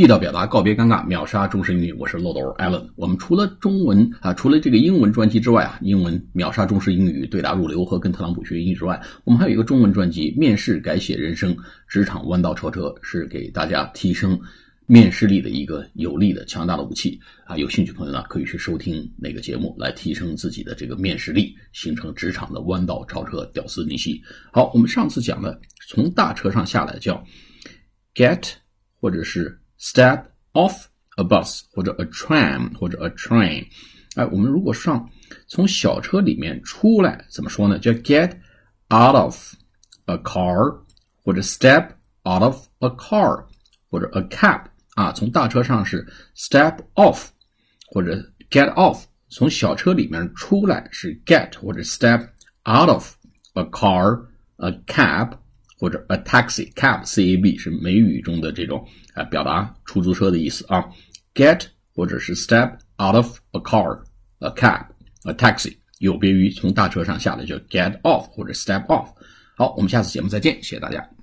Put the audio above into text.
地道表达，告别尴尬，秒杀中式英语。我是漏斗 Allen。我们除了中文啊，除了这个英文专辑之外啊，英文秒杀中式英语，对答入流和跟特朗普学英语之外，我们还有一个中文专辑《面试改写人生，职场弯道超车》，是给大家提升面试力的一个有力的、强大的武器啊。有兴趣朋友呢，可以去收听那个节目，来提升自己的这个面试力，形成职场的弯道超车、屌丝逆袭。好，我们上次讲的从大车上下来叫 get，或者是 Step off a bus 或者 a tram 或者 a train，哎，我们如果上从小车里面出来，怎么说呢？叫 get out of a car 或者 step out of a car 或者 a cab 啊，从大车上是 step off 或者 get off，从小车里面出来是 get 或者 step out of a car a cab。 或者 a taxi cab c a b 是美语中的这种啊表达出租车的意思啊。get 或者是 step out of a car a cab a taxi 有别于从大车上下来就 get off 或者 step off。好，我们下次节目再见，谢谢大家。